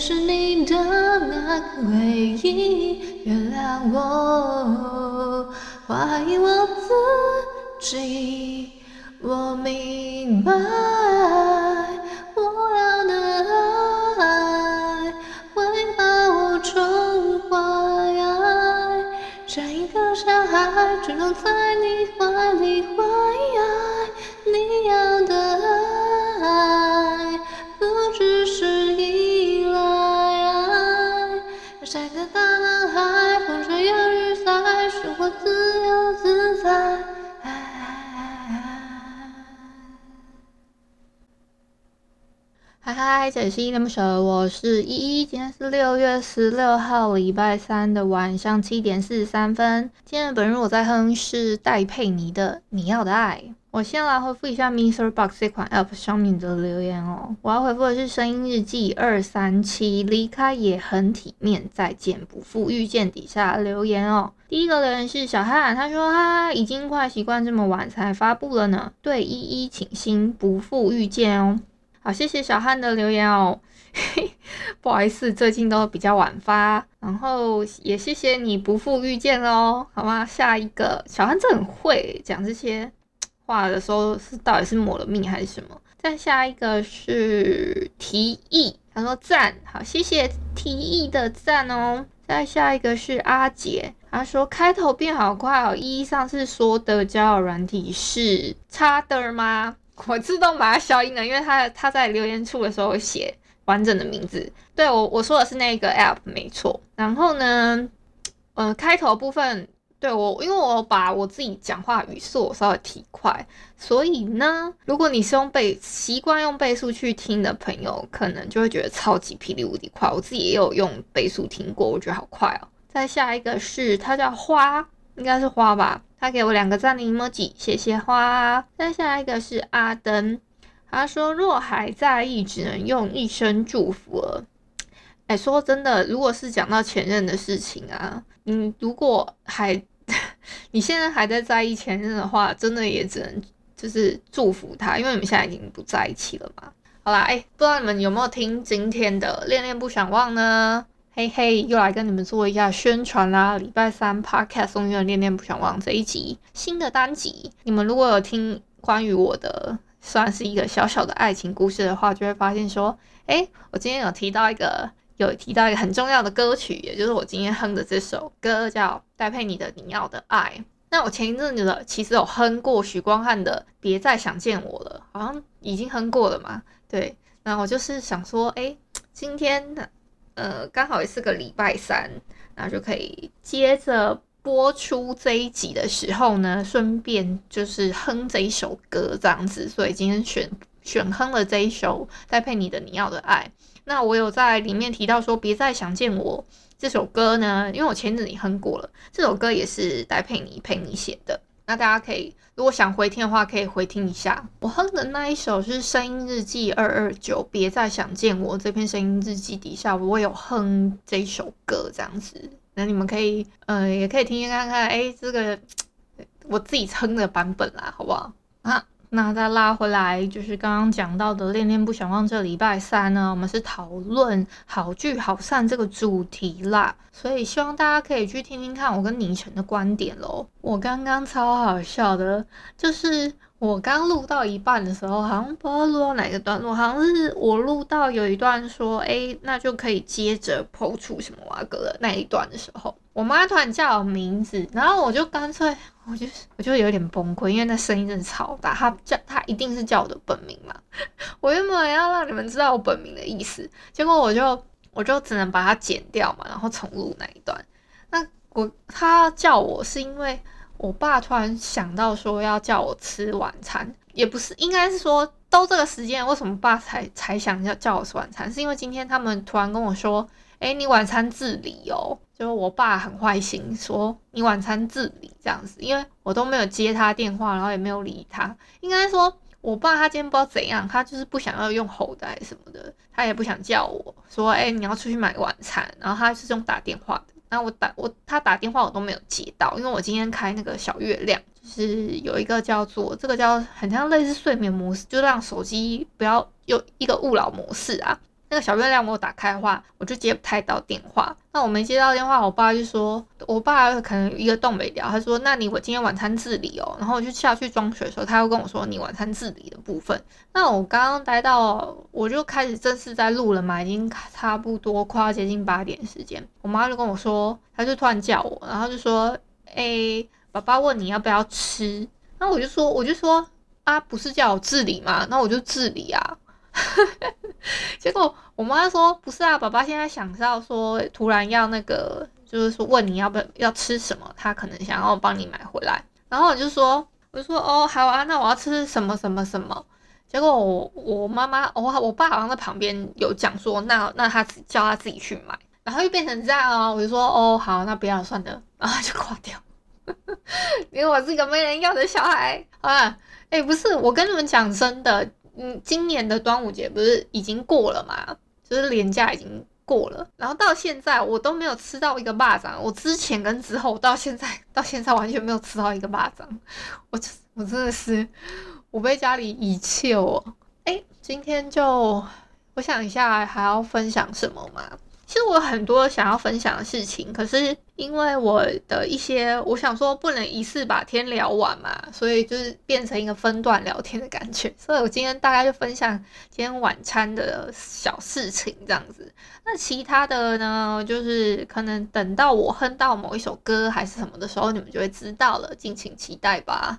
是你的那个唯一？原谅我，怀疑我自己。我明白，我要的爱会把我宠坏。像一个小孩，只能在嗨嗨，这里是依依恋不舍，我是依依。今天是六月十六号，礼拜三的晚上七点四十三分。今天的本日我在哼是戴佩妮的《你要的爱》。我先来回复一下 Mr. Box 这款 App 上面的留言哦。我要回复的是声音日记二三七，离开也很体面，再见不负遇见底下留言哦。第一个留言是小汉，他说他已经快习惯这么晚才发布了呢。对依依请心，不负遇见哦。好，谢谢小汉的留言哦。不好意思，最近都比较晚发，然后也谢谢你不负遇见哦，好吗？下一个小汉真的很会讲这些。话的时候是到底是抹了蜜还是什么？再下一个是提议，他说赞，好，谢谢提议的赞哦。再下一个是阿杰，他说开头变好快哦。依依上次说的交友软体是差的吗？我自动把它消音了，因为他他在留言处的时候写完整的名字。对，我我说的是那个 app 没错。然后呢，呃，开头部分。对我，因为我把我自己讲话语速稍微提快，所以呢，如果你是用倍习惯用倍速去听的朋友，可能就会觉得超级霹雳无敌快。我自己也有用倍速听过，我觉得好快哦。再下一个是它叫花，应该是花吧？他给我两个赞的 emoji，谢谢花。再下一个是阿登，他说若还在意，只能用一生祝福了。哎，说真的，如果是讲到前任的事情啊，嗯，如果还 你现在还在在意前任的话，真的也只能就是祝福他，因为你们现在已经不在一起了嘛。好啦，哎，不知道你们有没有听今天的恋恋不想忘呢？嘿嘿，又来跟你们做一下宣传啦！礼拜三 Podcast 送的恋恋不想忘这一集新的单集，你们如果有听关于我的算是一个小小的爱情故事的话，就会发现说，哎，我今天有提到一个。有提到一个很重要的歌曲，也就是我今天哼的这首歌，叫戴佩妮的《你要的爱》。那我前一阵子其实有哼过许光汉的《别再想见我了》，好像已经哼过了嘛。对，那我就是想说，哎，今天呃刚好也是个礼拜三，然后就可以接着播出这一集的时候呢，顺便就是哼这一首歌这样子。所以今天选选哼了这一首戴佩妮的《你要的爱》。那我有在里面提到说，别再想见我这首歌呢，因为我前阵子哼过了，这首歌也是戴佩妮陪你写的。那大家可以如果想回听的话，可以回听一下。我哼的那一首是声音日记二二九，别再想见我这篇声音日记底下，我有哼这一首歌这样子。那你们可以呃，也可以听听看看，哎、这个我自己哼的版本啦，好不好啊？那再拉回来，就是刚刚讲到的《恋恋不想忘》这礼拜三呢，我们是讨论好聚好散这个主题啦，所以希望大家可以去听听看我跟倪晨的观点喽。我刚刚超好笑的，就是。我刚录到一半的时候，好像不知道录到哪个段落，好像是我录到有一段说，哎、那就可以接着抛出什么哇哥的那一段的时候，我妈突然叫我名字，然后我就干脆，我就我就有点崩溃，因为那声音真的超大，她叫她一定是叫我的本名嘛，我原本要让你们知道我本名的意思，结果我就我就只能把它剪掉嘛，然后重录那一段。那我他叫我是因为。我爸突然想到说要叫我吃晚餐，也不是，应该是说都这个时间，为什么爸才才想要叫我吃晚餐？是因为今天他们突然跟我说，哎，你晚餐自理哦。就是我爸很坏心，说你晚餐自理这样子，因为我都没有接他电话，然后也没有理他。应该说，我爸他今天不知道怎样，他就是不想要用吼的什么的，他也不想叫我说，哎，你要出去买晚餐，然后他是用打电话的。然后我打我他打电话我都没有接到，因为我今天开那个小月亮，就是有一个叫做这个叫很像类似睡眠模式，就让手机不要有一个勿扰模式啊。那个小月亮我打开的话，我就接不太到电话。那我没接到电话，我爸就说，我爸可能一个洞没掉。他说，那你我今天晚餐自理哦。然后我就下去装水的时候，他又跟我说，你晚餐自理的部分。那我刚刚待到，我就开始正式在录了嘛，已经差不多快要接近八点时间。我妈就跟我说，她就突然叫我，然后就说，诶，爸爸问你要不要吃。然后我就说，我就说，啊，不是叫我自理吗？那我就自理啊。结果我妈说不是啊，爸爸现在想到说突然要那个，就是说问你要不要要吃什么，他可能想要帮你买回来。然后我就说，我就说哦好啊，那我要吃什么什么什么。结果我我妈妈我我爸好像在旁边有讲说，那那他叫他自己去买，然后又变成这样啊。我就说哦好，那不要算了，然后就挂掉。因为我是个没人要的小孩啊。哎、不是，我跟你们讲真的。嗯，今年的端午节不是已经过了嘛？就是年假已经过了，然后到现在我都没有吃到一个巴掌。我之前跟之后到现在 到现在完全没有吃到一个巴掌。我我真的是我被家里遗弃哦。哎，今天就我想一下还要分享什么吗？其实我有很多想要分享的事情，可是因为我的一些，我想说不能一次把天聊完嘛，所以就是变成一个分段聊天的感觉。所以我今天大概就分享今天晚餐的小事情这样子。那其他的呢，就是可能等到我哼到某一首歌还是什么的时候，你们就会知道了，敬请期待吧。